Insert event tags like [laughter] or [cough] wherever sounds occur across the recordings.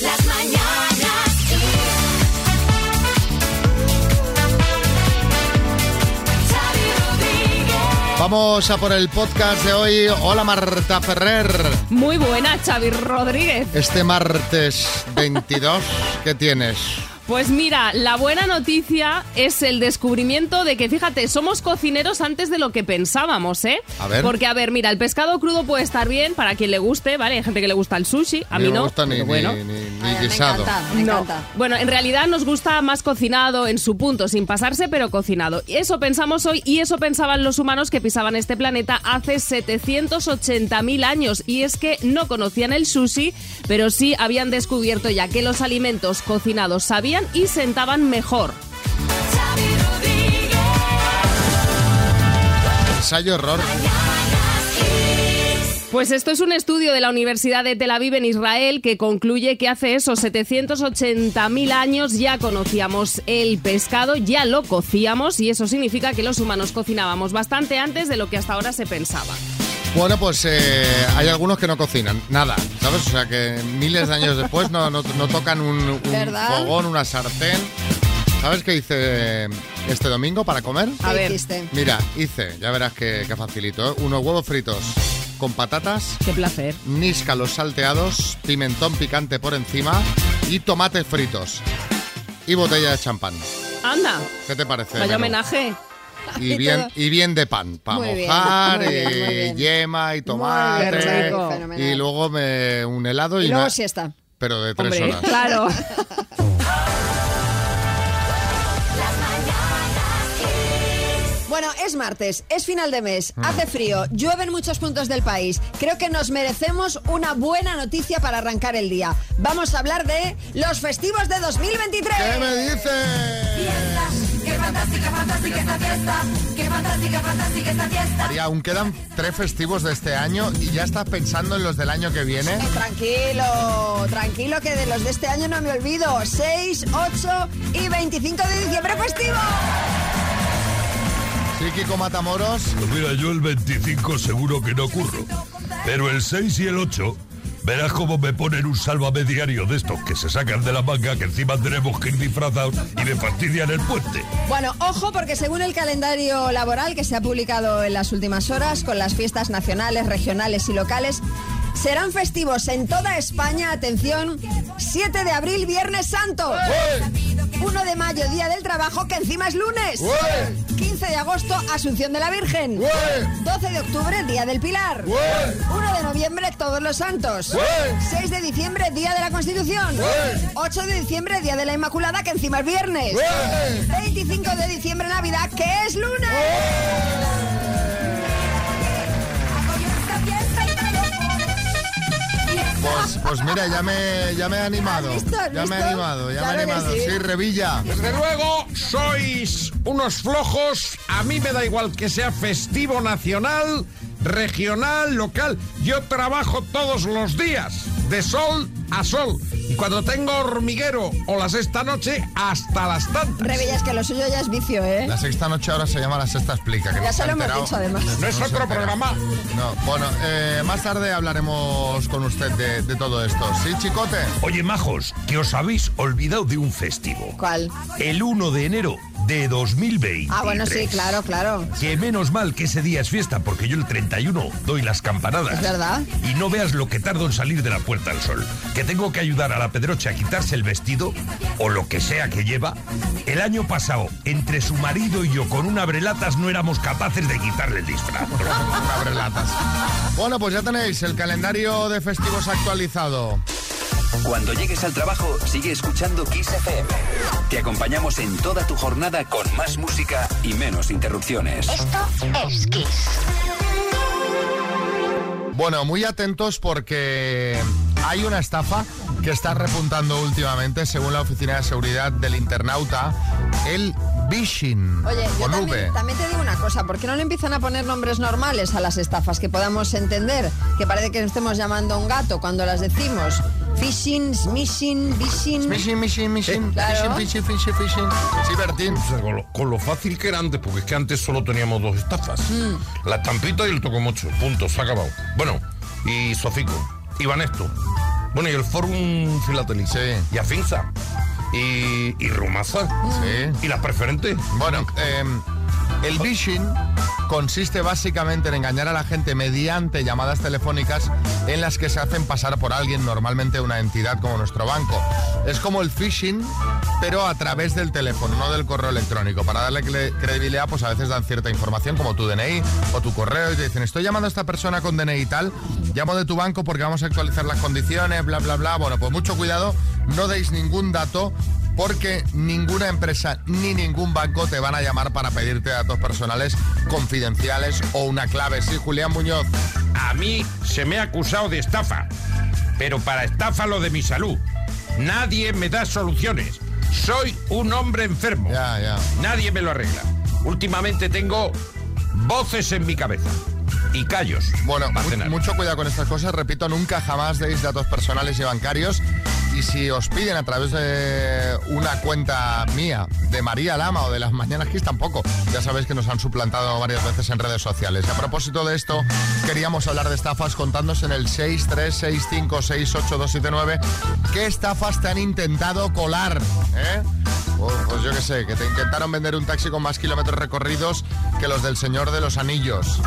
Las mañanas Kiss. Xavi Rodríguez. Vamos a por el podcast de hoy. Hola Marta Ferrer. Muy buena, Xavi Rodríguez. Este martes 22, ¿qué tienes? Pues mira, la buena noticia es el descubrimiento de que, fíjate, somos cocineros antes de lo que pensábamos, ¿eh? A ver. Porque, a ver, mira, el pescado crudo puede estar bien para quien le guste, ¿vale? Hay gente que le gusta el sushi, a mí no me no. gusta ni, bueno. ni- ni- ni Ay, me guisado. encanta, me No. encanta. Bueno, en realidad nos gusta más cocinado en su punto, sin pasarse, pero cocinado. Y Eso pensamos hoy y eso pensaban los humanos que pisaban este planeta hace 780.000 años. Y es que no conocían el sushi, pero sí habían descubierto ya que los alimentos cocinados sabían y sentaban mejor. Ensayo error. Pues esto es un estudio de la Universidad de Tel Aviv en Israel que concluye que hace esos 780.000 años ya conocíamos el pescado, ya lo cocíamos y eso significa que los humanos cocinábamos bastante antes de lo que hasta ahora se pensaba. Bueno, pues eh, hay algunos que no cocinan nada, ¿sabes? O sea que miles de años después no, no- no tocan un, fogón, una sartén. ¿Sabes qué hice este domingo para comer? A ¿Qué ver. Mira, hice, ya verás que, que facilito, ¿eh? unos huevos fritos con patatas, Qué placer. níscalos salteados, pimentón picante por encima y tomates fritos. Y botella de champán. Anda, ¿Qué te parece? vaya menú? homenaje. Y bien, y bien de pan, para Muy bien, mojar, muy bien, y muy bien. yema y tomate. Y luego me, un helado y, Y luego una- siesta. Pero de tres Hombre, horas. claro. [laughs] Bueno, es martes, es final de mes, hace frío, llueve en muchos puntos del país. Creo que nos merecemos una buena noticia para arrancar el día. Vamos a hablar de los festivos de 2023. ¿Qué me dices? Qué fantástica, fantástica esta fiesta. Qué fantástica, fantástica esta fiesta. María, aún quedan tres festivos de este año y ya estás pensando en los del año que viene. Tranquilo, tranquilo que de los de este año no me olvido. 6, 8 y 25 de diciembre festivo. Sí, Kiko Matamoros. Pues mira, yo el 25 seguro que no curro. Pero el 6 y el 8, verás cómo me ponen un sálvame diario de estos que se sacan de la manga, que encima tenemos que ir disfrazados y me fastidian el puente. Bueno, ojo porque según el calendario laboral que se ha publicado en las últimas horas, con las fiestas nacionales, regionales y locales, serán festivos en toda España, atención, 7 de abril, Viernes Santo. 1 de mayo, Día del Trabajo, que encima es lunes. 15 de agosto, Asunción de la Virgen. 12 de octubre, Día del Pilar. 1 de noviembre, Todos los Santos. 6 de diciembre, Día de la Constitución. 8 de diciembre, Día de la Inmaculada, que encima es viernes. 25 de diciembre, Navidad, que es lunes. Pues, pues mira, ya me, ya me he animado. ¿Has visto? ¿Has Ya me he animado, ya me he animado. sí. Sí, Revilla. Desde luego, sois unos flojos. A mí me da igual que sea festivo nacional, regional, local. Yo trabajo todos los días, de sol a sol. Y cuando tengo hormiguero o las esta noche, hasta las tantas. Revillas, que lo suyo ya es vicio, ¿eh? La sexta noche ahora se llama La Sexta Explica. Que Ya no se ha lo hemos dicho, además. No es se otro programa. No, bueno, eh, más tarde hablaremos con usted de, de todo esto. ¿Sí, chicote? Oye, majos, que os habéis olvidado de un festivo. ¿Cuál? El 1 de enero de 2020. Ah, bueno, sí, claro, claro. Que menos mal que ese día es fiesta, porque yo el 31 doy las campanadas. Es verdad. Y no veas lo que tardo en salir de la puerta al sol. Que tengo que ayudar a la Pedroche a quitarse el vestido, o lo que sea que lleva. El año pasado, entre su marido y yo con un abrelatas no éramos capaces de quitarle el disfraz. Bueno, pues ya tenéis el calendario de festivos actualizado. Cuando llegues al trabajo, sigue escuchando Kiss FM. Te acompañamos en toda tu jornada con más música y menos interrupciones. Esto es Kiss. Bueno, muy atentos porque hay una estafa que está repuntando últimamente, según la Oficina de Seguridad del Internauta, el phishing. Oye, yo también, también te digo una cosa, ¿por qué no le empiezan a poner nombres normales a las estafas que podamos entender? Que parece que estemos llamando a un gato cuando las decimos. Phishing, smishing, phishing. Phishing, phishing, phishing, Claro. phishing, phishing, phishing, phishing. Sí, Bertín. O sea, con, lo, con lo fácil que era antes, porque es que antes solo teníamos dos estafas. La estampita y el tocomocho. Punto, se ha acabado. Bueno, y Sofico, y Vanesto. Bueno, y el Fórum Filatelista. Sí. Y Afinza. Y, y Rumaza. Sí. Y las preferentes. Bueno, eh, el phishing consiste básicamente en engañar a la gente mediante llamadas telefónicas en las que se hacen pasar por alguien, normalmente una entidad como nuestro banco. Es como el phishing, pero a través del teléfono, no del correo electrónico. Para darle cre- credibilidad, pues a veces dan cierta información como tu DNI o tu correo y te dicen, estoy llamando a esta persona con DNI y tal, llamo de tu banco porque vamos a actualizar las condiciones, bla, bla, bla. Bueno, pues mucho cuidado, no deis ningún dato porque ninguna empresa ni ningún banco te van a llamar para pedirte datos personales confidenciales o una clave. Sí, Julián Muñoz. A mí se me ha acusado de estafa, pero para estafa lo de mi salud. Nadie me da soluciones. Soy un hombre enfermo. Ya, ya. Nadie me lo arregla. Últimamente tengo voces en mi cabeza y callos. Bueno, mu- mucho cuidado con estas cosas. Repito, nunca jamás deis datos personales y bancarios. Y si os piden a través de una cuenta mía, de María Lama o de las Mañanas Kiss, tampoco. Ya sabéis que nos han suplantado varias veces en redes sociales. Y a propósito de esto, queríamos hablar de estafas contándonos en el 636568279 qué estafas te han intentado colar. ¿eh? Pues, pues yo qué sé, que te intentaron vender un taxi con más kilómetros recorridos que los del Señor de los Anillos.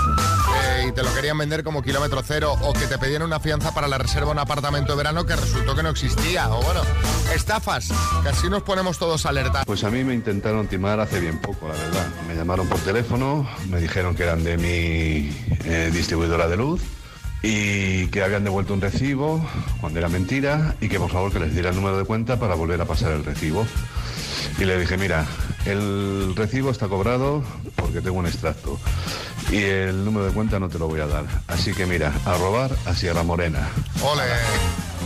Eh, y te lo querían vender como kilómetro cero. O que te pedían una fianza para la reserva de un apartamento de verano que resultó que no existía. O bueno, estafas, que así nos ponemos todos alerta. Pues a mí me intentaron timar hace bien poco, la verdad. Me llamaron por teléfono, me dijeron que eran de mi eh, distribuidora de luz y que habían devuelto un recibo cuando era mentira y que por favor que les diera el número de cuenta para volver a pasar el recibo. Y le dije, mira, el recibo está cobrado porque tengo un extracto y el número de cuenta no te lo voy a dar. Así que mira, a robar a Sierra Morena. Ole,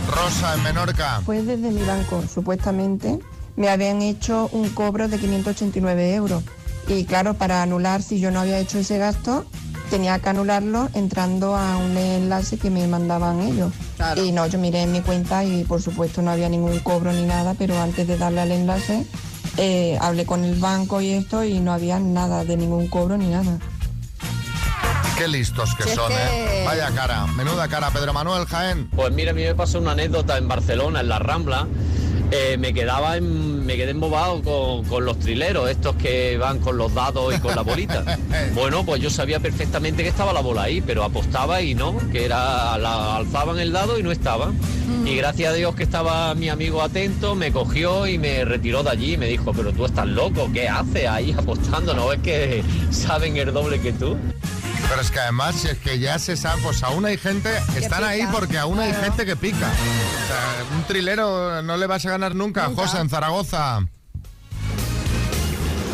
Rosa en Menorca. Pues desde mi banco, supuestamente, me habían hecho un cobro de 589 euros. Y claro, para anular, si yo no había hecho ese gasto, tenía que anularlo entrando a un enlace que me mandaban ellos. Claro. Y no, yo miré en mi cuenta y por supuesto no había ningún cobro ni nada, pero antes de darle al enlace, eh, hablé con el banco y esto y no había nada de ningún cobro ni nada. Qué listos que Si es son, que- ¿eh? Vaya cara, menuda cara. Pedro Manuel Jaén. Pues mira, a mí me pasó una anécdota en Barcelona, en la Rambla. Eh, me quedaba en- me quedé embobado con, con los trileros, estos que van con los dados y con la bolita. [laughs] bueno, pues yo sabía perfectamente que estaba la bola ahí, pero apostaba y no, que era la, alzaban el dado y no estaba. Y gracias a Dios que estaba mi amigo atento, me cogió y me retiró de allí y me dijo, pero tú estás loco, ¿qué haces ahí apostando? ¿No ves que saben el doble que tú? Pero es que además, si es que ya se sabe, pues aún hay gente, están ahí porque aún hay gente que pica. O sea, un trilero no le vas a ganar nunca. Nunca. José en Zaragoza.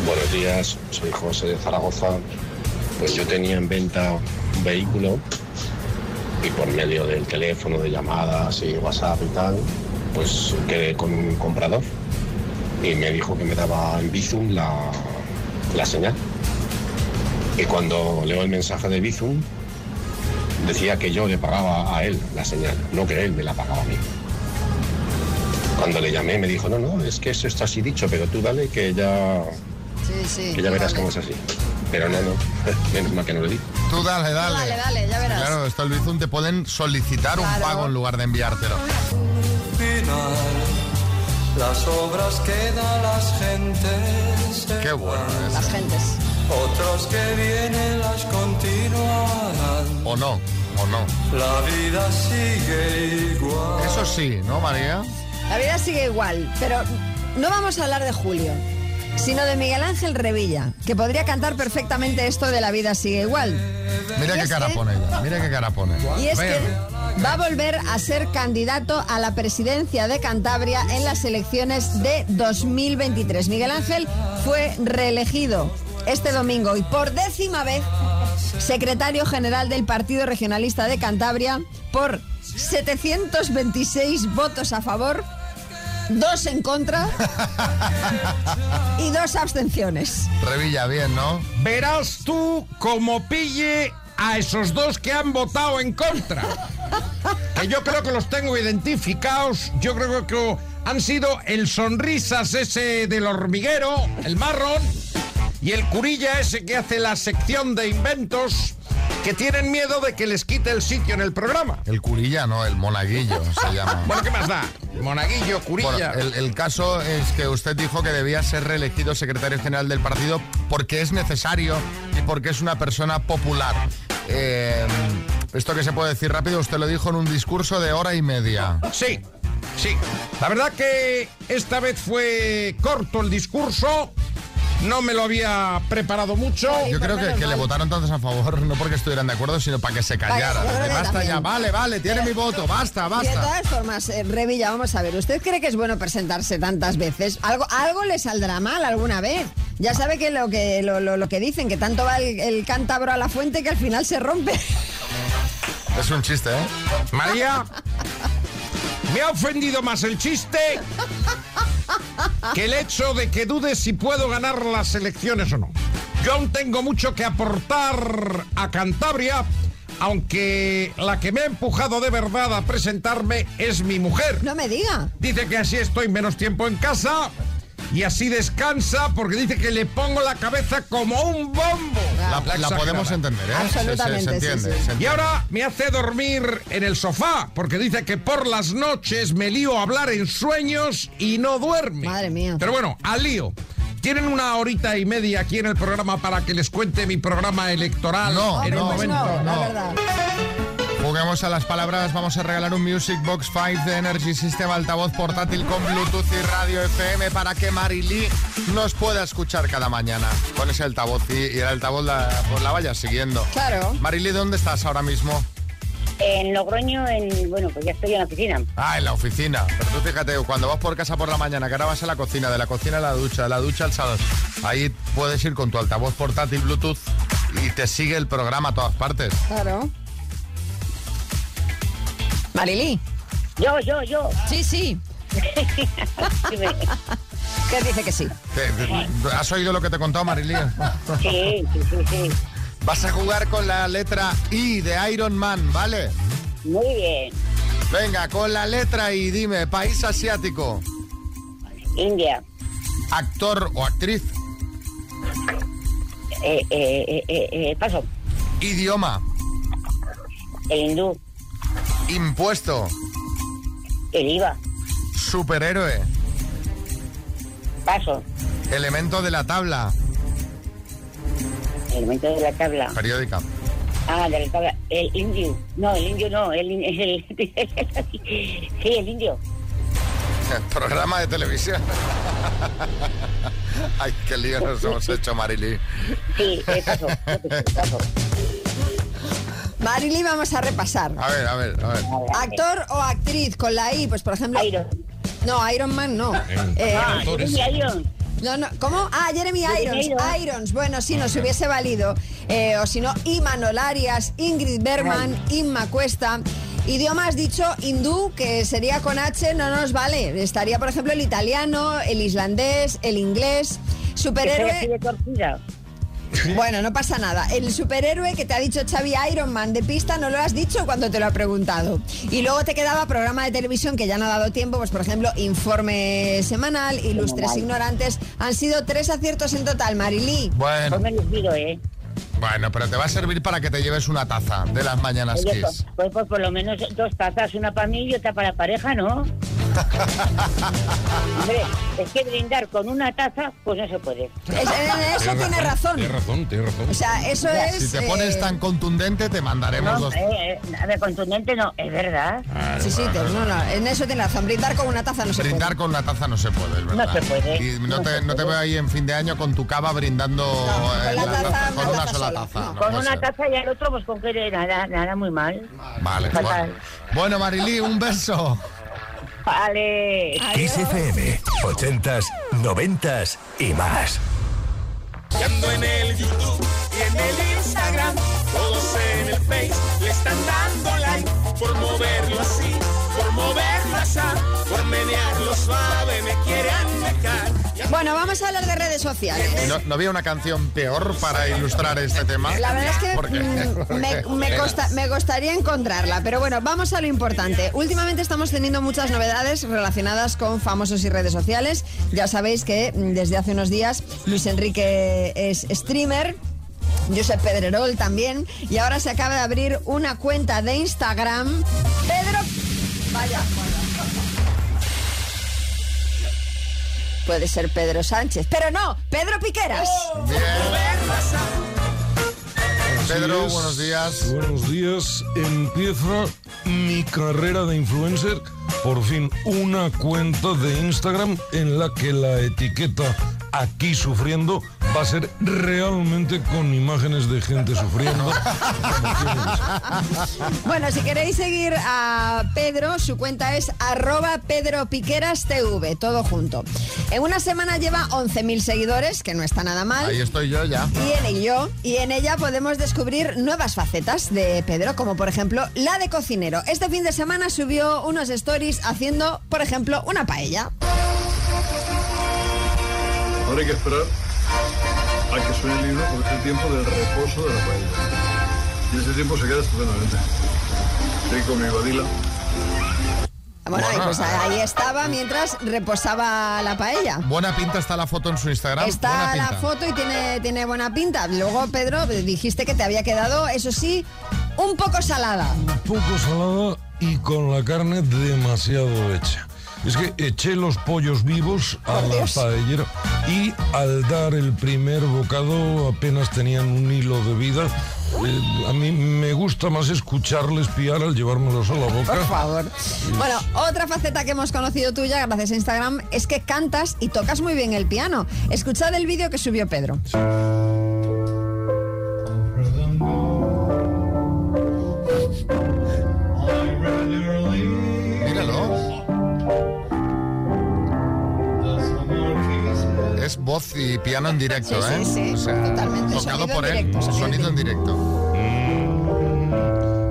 Buenos días, soy José de Zaragoza. Pues yo tenía en venta un vehículo y por medio del teléfono, de llamadas y WhatsApp y tal, pues quedé con un comprador y me dijo que me daba en Bizum la, la señal. Y cuando leo el mensaje de Bizum, decía que yo le pagaba a él la señal, no que él me la pagaba a mí. Cuando le llamé me dijo, no, no, es que eso está así dicho, pero tú dale que ya Sí, sí. que ya verás vale. cómo es así. Pero no, no, [laughs] menos mal que no lo di. Tú dale, dale. Dale, dale, ya verás. Claro, esto el Bizum te pueden solicitar un pago en lugar de enviártelo. Las obras que da las gentes. Qué bueno. Las gentes. Otros que vienen las continuarán. O no, o no. La vida sigue igual. Eso sí, ¿no, María? La vida sigue igual, pero no vamos a hablar de Julio, sino de Miguel Ángel Revilla, que podría cantar perfectamente esto de La vida sigue igual. Mira Y qué cara que- pone ella. Mira qué cara pone. Y es que va a volver a ser candidato a la presidencia de Cantabria en las elecciones de 2023. Miguel Ángel fue reelegido este domingo y por décima vez secretario general del Partido Regionalista de Cantabria por 726 votos a favor, dos en contra y dos abstenciones. Revilla, bien, ¿no? Verás tú cómo pille a esos dos que han votado en contra. Que yo creo que los tengo identificados. Yo creo que han sido el sonrisas ese del hormiguero, el marrón, y el curilla ese que hace la sección de inventos, que tienen miedo de que les quite el sitio en el programa. El curilla, no, el monaguillo se [laughs] llama. Bueno, ¿qué más da? Monaguillo, curilla. Bueno, el, el caso es que usted dijo que debía ser reelegido secretario general del partido porque es necesario y porque es una persona popular. Eh, esto que se puede decir rápido, usted lo dijo en un discurso de hora y media. Sí, sí. La verdad que esta vez fue corto el discurso. No me lo había preparado mucho. Yo creo que, que le votaron tantos a favor, no porque estuvieran de acuerdo, sino para que se callara. que Basta también. ya, vale, vale, tiene mi voto, basta, Y de basta. todas formas, eh, Revilla, vamos a ver, ¿usted cree que es bueno presentarse tantas veces? ¿Algo, algo le saldrá mal alguna vez? Ya sabe que lo que, lo, lo- lo que dicen, que tanto va el, el cántabro a la fuente que al final se rompe. Es un chiste, ¿eh? María, me ha ofendido más el chiste que el hecho de que dudes si puedo ganar las elecciones o no. Yo aún tengo mucho que aportar a Cantabria, aunque la que me ha empujado de verdad a presentarme es mi mujer. No me diga. Dice que así estoy menos tiempo en casa y así descansa porque dice que le pongo la cabeza como un bombo. La, la podemos entender, ¿eh? Se- se- Se, Absolutamente, sí, entiende. sí. se Y ahora me hace dormir en el sofá, porque dice que por las noches me lío a hablar en sueños y no duerme. Madre mía. Pero bueno, al lío. Tienen una horita y media aquí en el programa para que les cuente mi programa electoral No, en Hombre, un pues momento. no, la no. verdad. Juguemos a las palabras, vamos a regalar un Music Box 5 de Energy System altavoz portátil con Bluetooth y radio FM para que Marilí nos pueda escuchar cada mañana con ese altavoz y, y el altavoz la, pues la vaya siguiendo. Claro. Marilí, ¿dónde estás ahora mismo? En Logroño, en, bueno, pues ya estoy en la oficina. Ah, en la oficina. Pero tú fíjate, cuando vas por casa por la mañana, que ahora vas a la cocina, de la cocina a la ducha, de la ducha al salón, ahí puedes ir con tu altavoz portátil Bluetooth y te sigue el programa a todas partes. Claro. Marilí. Yo, yo, yo. Sí, sí. [laughs] ¿Qué dice que sí? ¿Te- te- ¿Has oído lo que te contado, Marilí? Sí, sí, sí, sí. Vas a jugar con la letra I de Iron Man, ¿vale? Muy bien. Venga, con la letra I, dime, país asiático, India. actor o actriz, Eh, eh, eh, eh, eh, paso. idioma, El hindú. Impuesto, El IVA. superhéroe, Paso. elemento de la tabla, Elemento de la tabla. periódica. Ah, de la tabla. El indio. No, el indio no. El, [laughs] el- sí, el indio. [laughs] Programa de televisión. [laughs] Ay, qué lío nos hemos hecho, Marilí. Sí, paso. paso. Marilí, vamos a repasar. A ver, a ver, a ver. Actor o actriz con la I, pues por ejemplo. Iron. No, Iron Man no. Eh, Ah, Jeremy Iron. no, no, ¿Cómo? Ah, Jeremy Irons. Irons. Irons. Bueno, sí, nos hubiese valido. Eh, o si no, Imanol Arias, Ingrid Bergman, Inma Cuesta. Idioma has dicho hindú, que sería con H, no nos vale. Estaría, por ejemplo, el italiano, el islandés, el inglés. Que soy así Superhéroe. [laughs] Bueno, no pasa nada. El superhéroe que te ha dicho Xavi Iron Man de pista no lo has dicho cuando te lo ha preguntado. Y luego te quedaba programa de televisión que ya no ha dado tiempo, pues por ejemplo, informe semanal, ilustres Semanal. ignorantes. Han sido tres aciertos en total, Marilí. Bueno, Pues me ¿eh? bueno, pero te va a servir para que te lleves una taza de las mañanas Oye, Kiss. pues, pues, pues por lo menos dos tazas, una para mí y otra para la pareja, ¿no? Hombre, es que brindar con una taza, pues no se puede. Es- en eso tiene razón. Tienes razón, tienes razón. O sea, eso es. Si te pones eh, tan contundente, te mandaremos No, dos. eh, eh, a ver, contundente no, es verdad. Sí, sí, te- no, no, en eso tiene razón. Brindar con una taza no se Brindar puede. con una taza no se puede, es verdad. se puede, Y no, no te, no te veo ahí en fin de año con tu cava brindando con eh, la taza, con una taza sola taza. no. no Con una ser. taza y al otro, pues con que nada, nada muy mal. Vale, Fatal. bueno. Bueno, Marilí, un beso. Vale. Kiss FM, 80s, 90s y más. Y ando en el YouTube y en el Instagram, todos en el Face le están dando like por moverlo así, por moverlo así, por menearlo suave, me quieren dejar. Bueno, vamos a hablar de redes sociales. ¿No, no había una canción peor para ilustrar este tema? La verdad es que ¿Por qué? mm, [laughs] me, me costa- me costaría encontrarla, pero bueno, vamos a lo importante. Últimamente estamos teniendo muchas novedades relacionadas con famosos y redes sociales. Ya sabéis que mm, desde hace unos días Luis Enrique es streamer. Josep Pedrerol también, y ahora se acaba de abrir una cuenta de Instagram. Pedro... Vaya. Puede ser Pedro Sánchez, pero no, Pedro Piqueras. Pedro, buenos días. Buenos días. Empieza mi carrera de influencer. Por fin, una cuenta de Instagram en la que la etiqueta aquí sufriendo va a ser realmente con imágenes de gente sufriendo. Bueno, si queréis seguir a Pedro, su cuenta es arroba Pedro Piqueras TV, todo junto. En una semana lleva 11.000 seguidores, que no está nada mal. Ahí estoy yo ya. Y en ello, y en ella podemos descubrir nuevas facetas de Pedro, como por ejemplo la de cocinero. Este fin de semana subió unos stories haciendo, por ejemplo, una paella. Ahora hay que esperar a que suene el libro porque es el tiempo del reposo de la paella. Y ese tiempo se queda estupendamente. Estoy con mi badila. Bueno, y pues ahí estaba mientras reposaba la paella. Buena pinta está la foto en su Instagram. Está Buena la pinta. foto y tiene, tiene buena pinta. Luego, Pedro, dijiste que te había quedado, eso sí, un poco salada. poco salada y con la carne demasiado hecha. Es que eché los pollos vivos a la paellera y al dar el primer bocado apenas tenían un hilo de vida. Eh, a mí me gusta más escucharles piar al llevármelos a la boca. Por favor. Bueno, otra faceta que hemos conocido tuya gracias a Instagram es que cantas y tocas muy bien el piano. Escuchad el vídeo que subió Pedro. Y piano en directo, Sí, ¿eh? sí, sí, O sea, totalmente. Tocado Sonido por él. directo, sonido en Sonido en directo.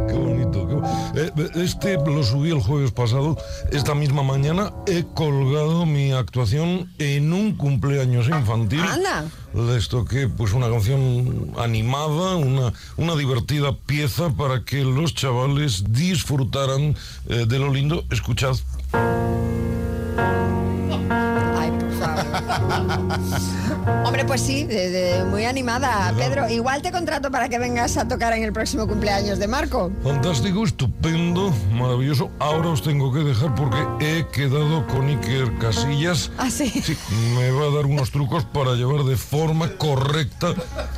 Qué bonito. qué bo- Eh, Este lo subí el jueves pasado. Esta misma mañana he colgado mi actuación en un cumpleaños infantil. Anda. Les toqué pues una canción animada, una, una divertida pieza para que los chavales disfrutaran eh, de lo lindo. Escuchad. [laughs] Hombre, pues sí, de- de- muy animada. Pedro, igual te contrato para que vengas a tocar en el próximo cumpleaños de Marco. Fantástico, estupendo, maravilloso. Ahora os tengo que dejar porque he quedado con Iker Casillas. ¿Ah, sí? me va a dar unos trucos para llevar de forma correcta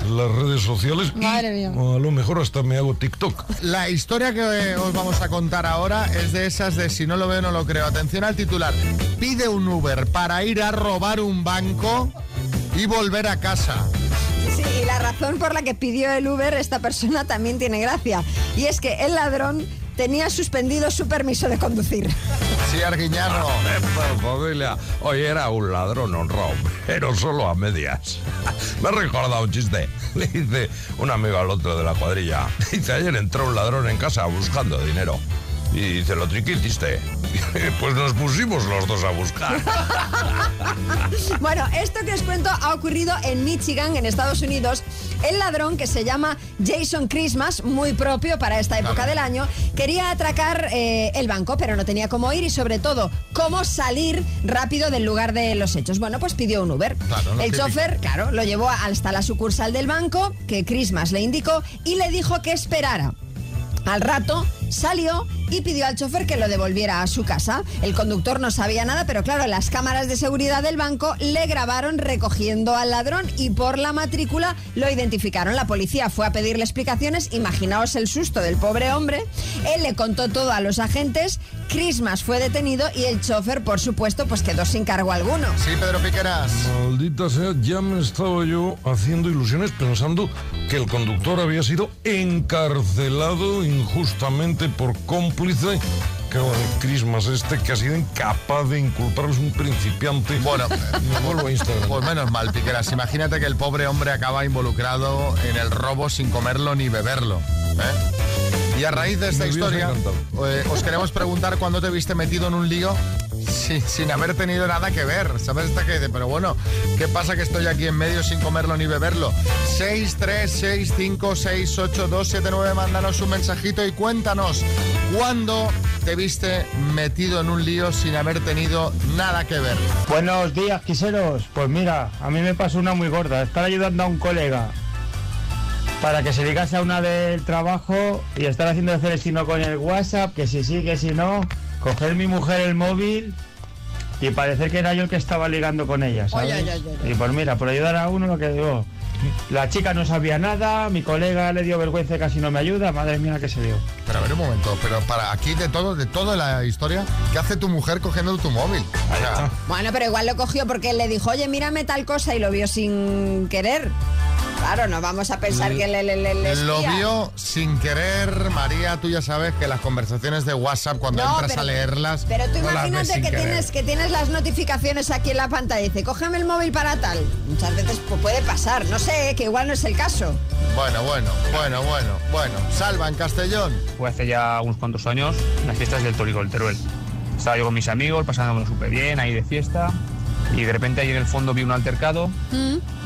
las redes sociales. y Madre mía. A lo mejor hasta me hago TikTok. La historia que os vamos a contar ahora es de esas de si no lo veo no lo creo. Atención al titular. Pide un Uber para ir a robar un banco y volver a casa. Sí, y la razón por la que pidió el Uber esta persona también tiene gracia. Y es que el ladrón tenía suspendido su permiso de conducir. Sí, familia, hoy era un ladrón honrado, pero solo a medias. Me ha recordado un chiste. Le dice un amigo al otro de la cuadrilla. Dice, ayer entró un ladrón en casa buscando dinero. Y dice, ¿lo triqui hiciste? [laughs] Pues nos pusimos los dos a buscar. [laughs] Bueno, esto que os cuento ha ocurrido en Michigan, en Estados Unidos. El ladrón, que se llama Jason Christmas, muy propio para esta época del año, quería atracar eh, el banco, pero no tenía cómo ir y sobre todo cómo salir rápido del lugar de los hechos. Bueno, pues pidió un Uber. Claro, el típico. chofer, claro, lo llevó hasta la sucursal del banco, que Christmas le indicó, y le dijo que esperara. Al rato salió y pidió al chofer que lo devolviera a su casa. El conductor no sabía nada, pero claro, las cámaras de seguridad del banco le grabaron recogiendo al ladrón y por la matrícula lo identificaron. La policía fue a pedirle explicaciones. Imaginaos el susto del pobre hombre. Él le contó todo a los agentes. Christmas fue detenido y el chofer, por supuesto, pues quedó sin cargo alguno. Sí, Pedro Piqueras. Maldita sea, ya me estaba yo haciendo ilusiones pensando que el conductor había sido encarcelado injustamente por cómplice. El Christmas este que ha sido incapaz de inculparles un principiante. Bueno, [laughs] me vuelvo a Instagram. Pues menos mal, Piqueras. Imagínate que el pobre hombre acaba involucrado en el robo sin comerlo ni beberlo. ¿eh? Y a raíz de esta historia, eh, os queremos preguntar cuándo te viste metido en un lío sin, sin haber tenido nada que ver. ¿Sabes esta que dice? Pero bueno, ¿qué pasa que estoy aquí en medio sin comerlo ni beberlo? 6, 3, 6, 5, 6, 8, 2, 7, 9, mándanos un mensajito y cuéntanos cuándo te viste metido en un lío sin haber tenido nada que ver. Buenos días, quiseros. Pues mira, a mí me pasó una muy gorda. Estar ayudando a un colega para que se ligase a una del trabajo y estar haciendo el celestino con el WhatsApp, que si sí, que si no, coger mi mujer el móvil y parecer que era yo el que estaba ligando con ella, ¿sabes? Y pues mira, por ayudar a uno lo que digo, la chica no sabía nada, mi colega le dio vergüenza y casi no me ayuda, madre mía que se dio. Pero a ver un momento, pero para aquí de todo, de toda la historia, ¿qué hace tu mujer cogiendo tu móvil? Bueno, pero igual lo cogió porque él le dijo, oye, mírame tal cosa y lo vio sin querer. Claro, no vamos a pensar que le, le, le- le Lo vio sin querer, María, tú ya sabes que las conversaciones de WhatsApp, cuando No, entras pero- a leerlas, Pero tú no las ves imagínate sin que querer. tienes, que tienes las notificaciones aquí en la pantalla y dice, cógeme el móvil para tal. Muchas veces pues, puede pasar, no sé, que igual no es el caso. Bueno, bueno, bueno, bueno, bueno. Salva en Castellón. Fue hace ya unos cuantos años, en las fiestas del Tórico del Teruel. Estaba yo con mis amigos, pasándomelo súper bien, ahí de fiesta, y de repente ahí en el fondo vi un altercado,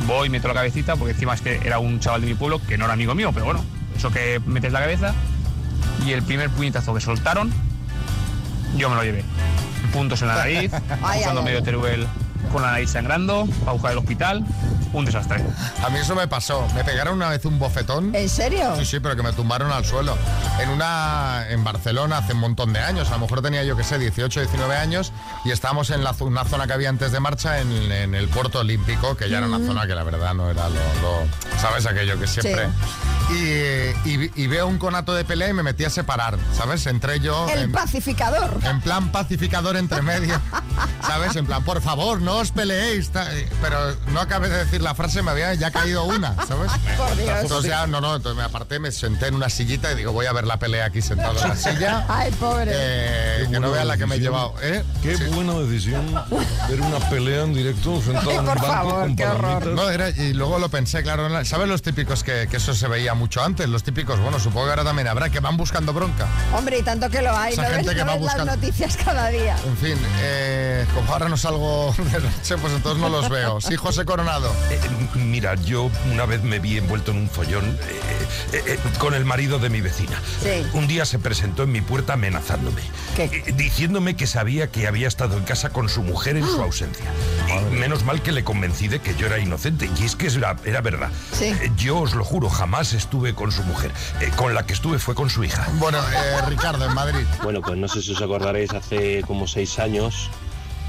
voy, meto la cabecita, porque encima es que era un chaval de mi pueblo que no era amigo mío, pero bueno, eso que metes la cabeza, y el primer puñetazo que soltaron, yo me lo llevé. Puntos en la [laughs] nariz, usando medio. Teruel con la nariz sangrando, aguja del hospital, un desastre. A mí eso me pasó. Me pegaron una vez un bofetón. ¿En serio? Sí, sí, pero que me tumbaron al suelo. En una. en Barcelona hace un montón de años. A lo mejor tenía yo que sé, 18, 19 años. Y estábamos en la, una zona que había antes de marcha en, en el puerto olímpico, que ya era una Mm. zona que la verdad no era lo. lo- ¿Sabes aquello que siempre. Y, y vi- y veo un conato de pelea y me metí a separar, ¿sabes? Entré yo. El en- pacificador. en plan pacificador entre medio, [laughs] ¿sabes? En plan, por favor, no os peleéis. ta- Pero no acabé de decir la frase, me había ya caído una, ¿sabes? [laughs] Por Dios. Entonces ya, no, no, entonces me aparté, me senté en una sillita y digo, voy a ver la pelea aquí sentado en la [laughs] silla. Ay, pobre. Eh, que no vean la que me he llevado, ¿eh? Qué buena decisión ver una pelea en directo sentado en un banco con palomitas. No, era, y luego lo pensé, claro, ¿sabes los típicos que, que eso se veía mucho antes? Los típicos, bueno, supongo que ahora también habrá, que van buscando bronca. Hombre, y tanto que lo hay, Esa no ves, gente que no va ves las buscando- noticias cada día. En fin, eh, como ahora no salgo [laughs] de noche, pues entonces no los veo. Sí, José Coronado. Eh, mira, yo una vez me vi envuelto en un follón eh, eh, eh, con el marido de mi vecina. Sí. Un día se presentó en mi puerta amenazándome, eh, diciéndome que sabía que había estado en casa con su mujer en su ausencia. Y menos mal que le convencí de que yo era inocente, y es que era, era verdad. Eh, Yo os lo juro, jamás estuve con su mujer. Eh, con la que estuve fue con su hija. Bueno, eh, Ricardo, en Madrid. Bueno, pues no sé si os acordaréis, hace como seis años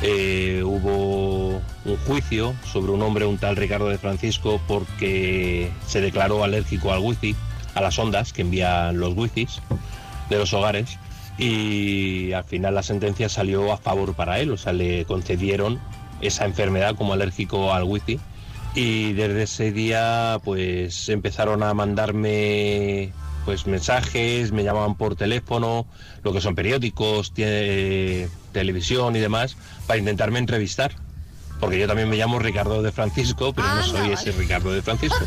eh, hubo un juicio sobre un hombre, un tal Ricardo de Francisco, porque se declaró alérgico al wifi, a las ondas que envían los wifis de los hogares, y al final la sentencia salió a favor para él, o sea, le concedieron esa enfermedad como alérgico al wifi. Y desde ese día, pues empezaron a mandarme pues mensajes, me llamaban por teléfono, lo que son periódicos, tie- televisión y demás, para intentarme entrevistar. Porque yo también me llamo Ricardo de Francisco, pero no soy ese Ricardo de Francisco.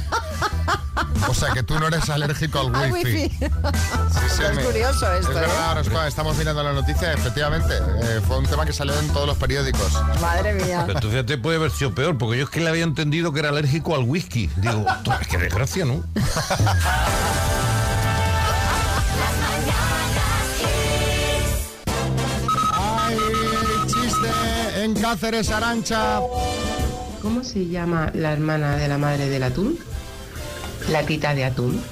O sea, que tú no eres alérgico al Al wifi. wifi. Sí, sí, Es me- curioso esto, Es ¿eh? verdad, es- estamos mirando la noticia, efectivamente. eh, fue un tema que salió en todos los periódicos. Madre mía. Pero tú fíjate, puede haber sido peor, porque yo es que le había entendido que era alérgico al whisky. Digo, qué desgracia, ¿no? En Cáceres, Arancha. ¿Cómo se llama la hermana de la madre del atún? La tita de atún.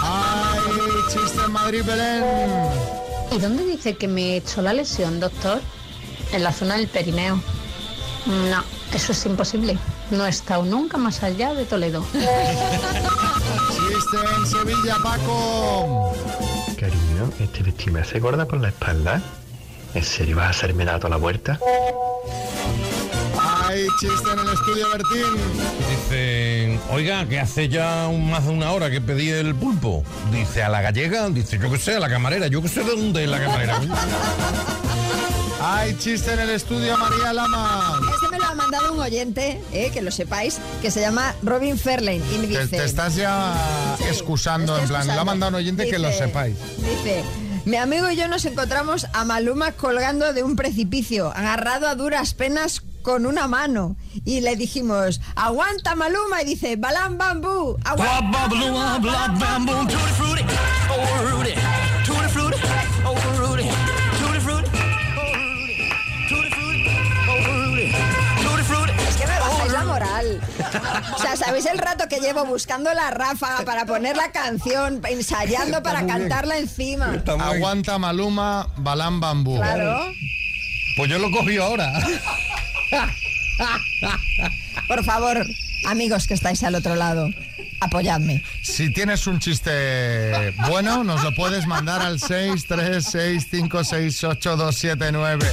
¡Ay, chiste en Madrid, Belén! ¿Y dónde dice que me he hecho la lesión, doctor? En la zona del perineo. No, eso es imposible. No he estado nunca más allá de Toledo. [laughs] Chiste en Sevilla, Paco. Cariño, este vestido me hace gorda por la espalda. ¿En serio vas a hacerme dar toda la vuelta? ¡Ay, chiste en el estudio, Bertín! Dicen, oiga, que hace ya un- más de una hora que pedí el pulpo. Dice, a la gallega, dice, yo que sé, a la camarera, yo que sé de dónde es la camarera. ¡Ay, chiste en el estudio, María Lama! Este me lo ha mandado un oyente, eh, que lo sepáis, que se llama Robin Fairlane. Y me dice... te estás ya excusando, en plan, lo ha mandado un oyente que lo sepáis. Dice, mi amigo y yo nos encontramos a Maluma colgando de un precipicio, agarrado a duras penas con una mano. Y le dijimos, aguanta Maluma. Y dice, balam bambú, aguanta. O sea, ¿Sabéis el rato que llevo buscando la ráfaga para poner la canción, ensayando para muy bien. cantarla encima? Aguanta Maluma, Balán Bambú. Claro. Pues yo lo cogí ahora. Por favor, amigos que estáis al otro lado, apoyadme. Si tienes un chiste bueno, nos lo puedes mandar al 636568279.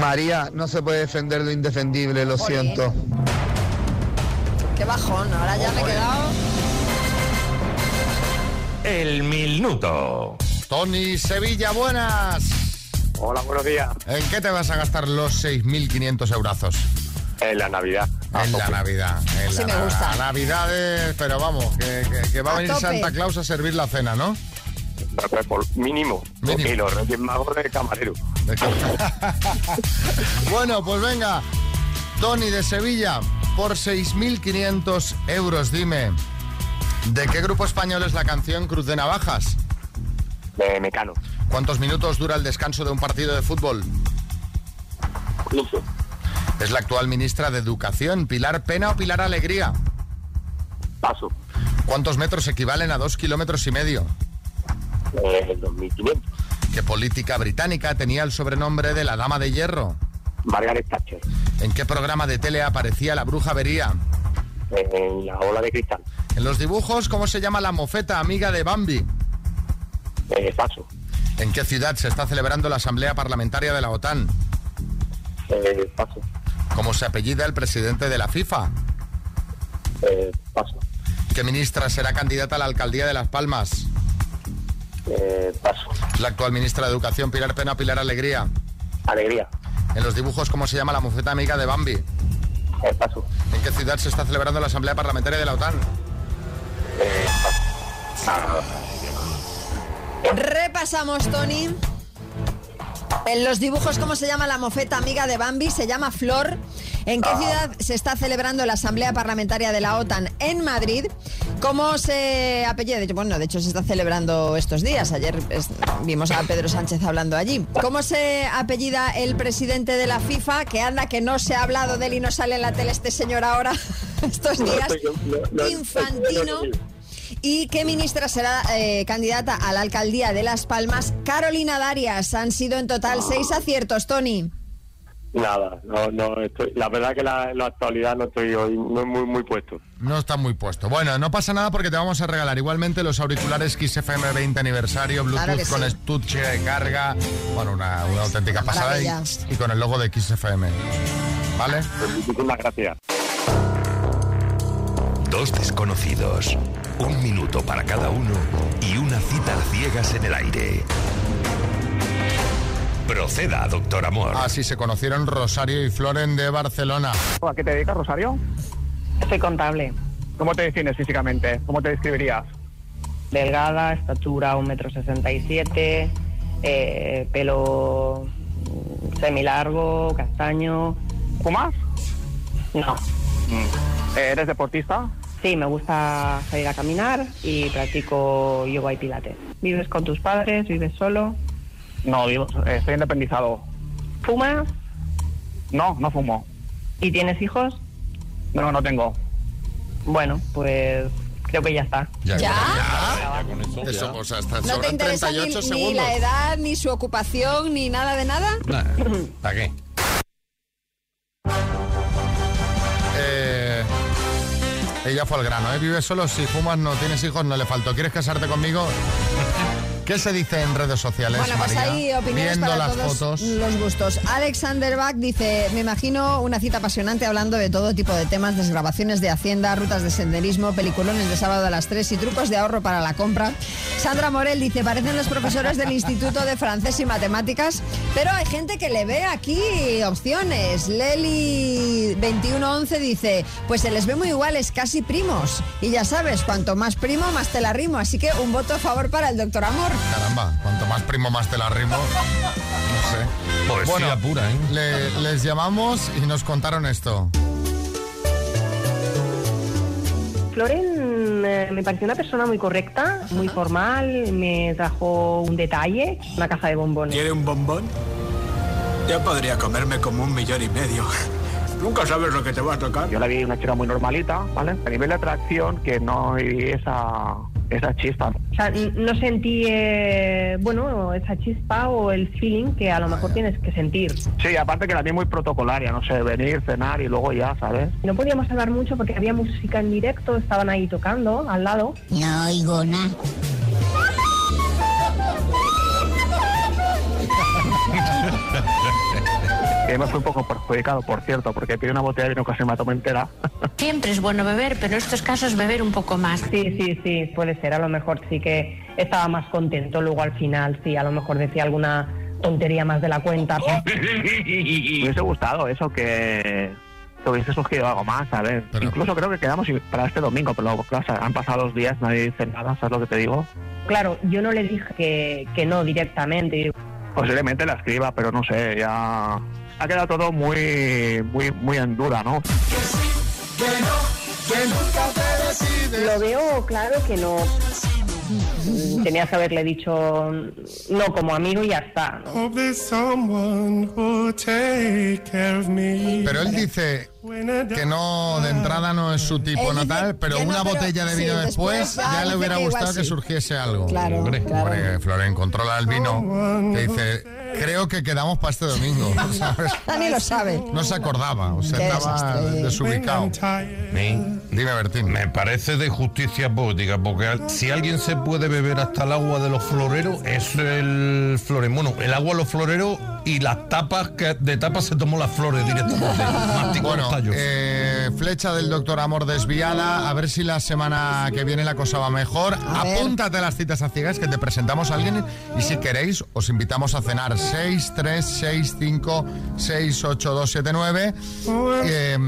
María, no se puede defender lo indefendible, lo siento. Qué bajón, ahora ya me he quedado. El minuto. Tony Sevilla, buenas. Hola, buenos días. ¿En qué te vas a gastar los 6.500 eurazos? En la Navidad. En la Navidad. En Sí la me gusta. Navidades, pero vamos, que, que- que va a, A venir tope. Santa Claus a servir la cena, ¿no? Pues por mínimo. Mínimo. Y los Reyes Magos de camarero. [laughs] Bueno, pues venga, Tony de Sevilla, por 6.500 euros, dime, ¿de qué grupo español es la canción Cruz de Navajas? De Mecano. ¿Cuántos minutos dura el descanso de un partido de fútbol? ¿Es la actual ministra de Educación, Pilar Pena o Pilar Alegría? Paso. ¿Cuántos metros equivalen a dos kilómetros y medio? Eh, 2500. ¿Qué política británica tenía el sobrenombre de la Dama de Hierro? Margaret Thatcher. ¿En qué programa de tele aparecía la bruja vería? En la ola de cristal. En los dibujos, ¿cómo se llama la mofeta amiga de Bambi? Eh, paso. ¿En qué ciudad se está celebrando la Asamblea Parlamentaria de la OTAN? Eh, paso. ¿Cómo se apellida el presidente de la FIFA? Eh, paso. ¿Qué ministra será candidata a la alcaldía de Las Palmas? Eh, paso. La actual ministra de Educación, Pilar Pena Pilar Alegría. Alegría. En los dibujos, ¿cómo se llama la mofeta amiga de Bambi? Eh, paso. ¿En qué ciudad se está celebrando la Asamblea Parlamentaria de la OTAN? Eh, paso. Repasamos, Tony. En los dibujos, ¿cómo se llama la mofeta amiga de Bambi? Se llama Flor. ¿En qué ciudad se está celebrando la Asamblea Parlamentaria de la OTAN? En Madrid. ¿Cómo se apellida? Bueno, de hecho se está celebrando estos días. Ayer es- vimos a Pedro Sánchez hablando allí. ¿Cómo se apellida el presidente de la FIFA? Que anda, que no se ha hablado de él y no sale en la tele este señor ahora, [laughs] estos días. Infantino. ¿Y qué ministra será eh, candidata a la alcaldía de Las Palmas? Carolina Darias. Han sido en total seis aciertos, Tony. Nada, no, no estoy. La verdad que la, la actualidad no estoy hoy no muy, muy puesto. No está muy puesto. Bueno, no pasa nada porque te vamos a regalar igualmente los auriculares Kiss FM 20 aniversario, Bluetooth Claro con sí. estuche de carga. Bueno, una, una auténtica pasada y, y con el logo de Kiss FM. ¿Vale? Muchísimas gracias. Dos desconocidos, un minuto para cada uno y una cita a ciegas en el aire. Proceda, doctor Amor. Así se conocieron Rosario y Floren de Barcelona. ¿A qué te dedicas, Rosario? Soy contable. ¿Cómo te defines físicamente? ¿Cómo te describirías? Delgada, estatura 1,67 m, eh, pelo mm, semilargo, castaño. ¿Fumas? No. ¿Eres deportista? Sí, me gusta salir a caminar y practico yoga y pilates. ¿Vives con tus padres? ¿Vives solo? No, vivo, estoy independizado. ¿Fumas? No, no fumo. ¿Y tienes hijos? No, no tengo. Bueno, pues creo que ya está. Ya. ¿Ya? Eso, pues hasta ¿No te sobran interesa ni, 38 ni segundos. la edad, ni su ocupación, ni nada de nada? ¿Para qué? Ella fue al grano, ¿eh? Vives solo, si fumas, no tienes hijos, no le faltó. ¿Quieres casarte conmigo? ¿Qué se dice en redes sociales, Bueno, pues María? hay opiniones Viendo para las todos fotos. los gustos. Alexander Bach dice, me imagino una cita apasionante hablando de todo tipo de temas, desgrabaciones de Hacienda, rutas de senderismo, peliculones de sábado a las 3 y trucos de ahorro para la compra. Sandra Morel dice, parecen los profesores del Instituto de Francés y Matemáticas, pero hay gente que le ve aquí opciones. Leli 2111 dice, pues se les ve muy iguales, casi primos. Y ya sabes, cuanto más primo, más te la rimo. Así que un voto a favor para el doctor Amor. Caramba, cuanto más primo, más te la rimo. No sé. Poesía pura, ¿eh? le- les llamamos y nos contaron esto. Floren eh, me pareció una persona muy correcta, muy formal, me trajo un detalle, una caja de bombones. ¿Quiere un bombón? Yo podría comerme como un millón y medio. Nunca sabes lo que te va a tocar. Yo la vi una chica muy normalita, ¿vale? A nivel de atracción, que no hay esa, esa chispa. O sea, no sentí, eh, bueno, esa chispa o el feeling que a lo mejor tienes que sentir. Sí, aparte que la vi muy protocolaria, no sé, venir, cenar y luego ya, ¿sabes? No podíamos hablar mucho porque había música en directo, estaban ahí tocando al lado. No oigo nada. Que me fui un poco perjudicado, por cierto, porque pedí una botella de vino casi me la tomé entera. [laughs] Siempre es bueno beber, pero en estos casos beber un poco más. Sí, sí, sí, puede ser. A lo mejor sí que estaba más contento. Luego al final, sí, a lo mejor decía alguna tontería más de la cuenta. [laughs] Me hubiese gustado eso, que, que hubiese surgido algo más, ¿sabes? Incluso creo que quedamos para este domingo, pero claro, han pasado los días, nadie dice nada, ¿sabes lo que te digo? Claro, yo no le dije que, que no directamente. Posiblemente la escriba, pero no sé, ya ha quedado todo muy, muy, muy en duda, ¿no? Lo veo claro que no. Tenías que haberle dicho no como amigo y ya está. ¿no? Pero él dice que no, de entrada no es su tipo natal, pero no, una pero botella de sí, vino después después ya le hubiera gustado que sí. surgiese algo. Claro, hombre, claro. hombre, Floren, controla el vino. Que dice, creo que quedamos para este domingo. [laughs] ¿sabes? Ni lo sabe. No se acordaba, o sea, Qué estaba desastre. desubicado. Dime, Bertín. Me parece de justicia poética, porque si alguien se puede beber hasta el agua de los floreros, es el florero. Bueno, el agua de los floreros y las tapas, que de tapas se tomó las flores directamente. [laughs] Bueno, eh, flecha del doctor Amor desviada. A ver si la semana que viene la cosa va mejor. A. Apúntate a las citas a ciegas que te presentamos a alguien y si queréis os invitamos a cenar 6, 3, 6, 5, 6, 8, 2, 7, 9 eh,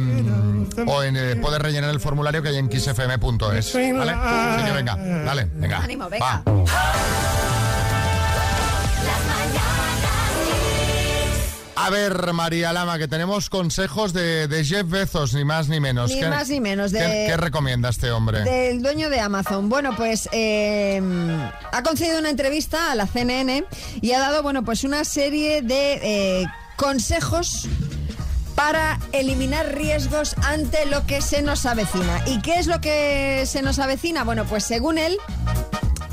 o en, eh, puedes rellenar el formulario que hay en kissfm.es. ¿Vale? Así que venga, dale, venga. Ánimo, venga. Va. A ver, María Lama, que tenemos consejos de, de Jeff Bezos, ni más ni menos. Ni ¿Qué- más ni menos, de- ¿Qué, qué recomienda este hombre? Del dueño de Amazon. Bueno, pues eh, ha concedido una entrevista a la CNN y ha dado, bueno, pues una serie de eh, consejos para eliminar riesgos ante lo que se nos avecina. ¿Y qué es lo que se nos avecina? Bueno, pues según él,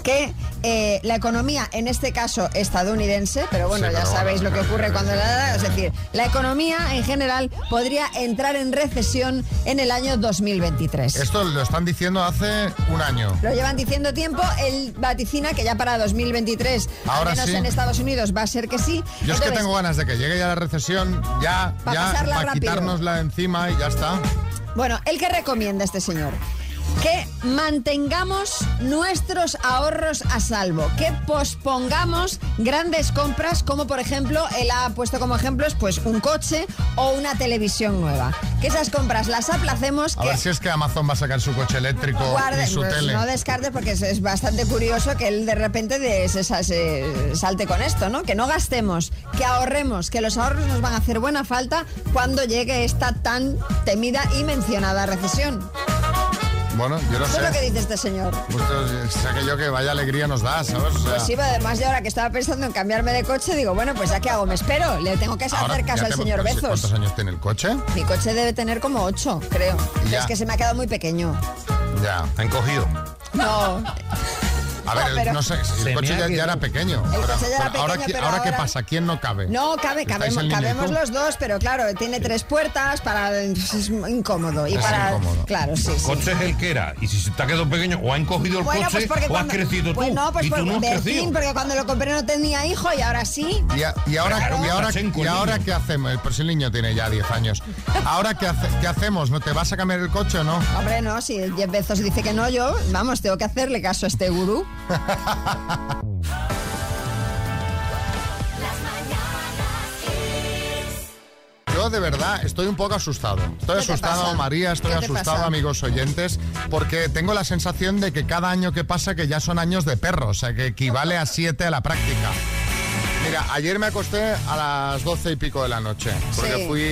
que eh, la economía, en este caso estadounidense, pero bueno, Sí, ya pero sabéis lo que ocurre cuando la... Es decir, la economía en general podría entrar en recesión en el año 2023. Esto lo están diciendo hace un año. Lo llevan diciendo tiempo, él vaticina que ya para 2023, Ahora al menos sí. en Estados Unidos, va a ser que sí. Yo es que Entonces, tengo ganas de que llegue ya la recesión, ya, Pa' ya, para quitárnosla de encima y ya está. Bueno, ¿el que recomienda este señor? Que mantengamos nuestros ahorros a salvo, que pospongamos grandes compras como por ejemplo, él ha puesto como ejemplos pues un coche o una televisión nueva. Que esas compras las aplacemos, A que ver si es que Amazon va a sacar su coche eléctrico guarde- y su pues, tele. no descartes porque es, es bastante curioso que él de repente de- se salte con esto, ¿no? Que no gastemos, que ahorremos, que los ahorros nos van a hacer buena falta cuando llegue esta tan temida y mencionada recesión. Bueno, yo no Eso sé. es lo que dice este señor. Pues, eh, sé que yo que vaya alegría nos da, ¿sabes? O sea, Pues sí, pero además yo ahora que estaba pensando en cambiarme de coche, digo, bueno, pues ya qué hago, me espero, le tengo que ahora hacer caso al señor Bezos. ¿Cuántos años tiene el coche? Mi coche debe tener como ocho, creo. Ya. Es que se me ha quedado muy pequeño. Ya. ¿Han cogido? No, [laughs] A ver, No, el- no sé, el coche ha ya, ya era pequeño. El coche ya era ahora, pequeño, ¿qué- pero ahora qué ahora- pasa? ¿Quién no cabe? No, cabe, ¿Estáis cabemos, cabemos tú? los dos, pero claro, tiene tres puertas para es incómodo y Es para incómodo. claro, sí, El sí. coche es el que era. Y si se te ha quedado pequeño, o han cogido el Bueno, coche, pues o has cuando, crecido pues tú. no, pues y tú por no has porque cuando lo compré no tenía hijo y ahora sí. Y, a- y ahora, Claro, y ahora, y ahora qué hacemos? Pues el niño tiene ya 10 años. ¿Ahora qué, hace- qué hacemos? ¿No te vas a cambiar el coche o no? Hombre, no, si Jeff Bezos dice que no, yo, vamos, tengo que hacerle caso a este gurú. Yo de verdad estoy un poco asustado. Estoy ¿Qué te asustado, pasa? María, estoy ¿Qué te asustado, pasa? amigos oyentes, porque tengo la sensación de que cada año que pasa que ya son años de perro, o sea, que equivale a siete a la práctica. Mira, ayer me acosté a las doce y pico de la noche, porque Sí. fui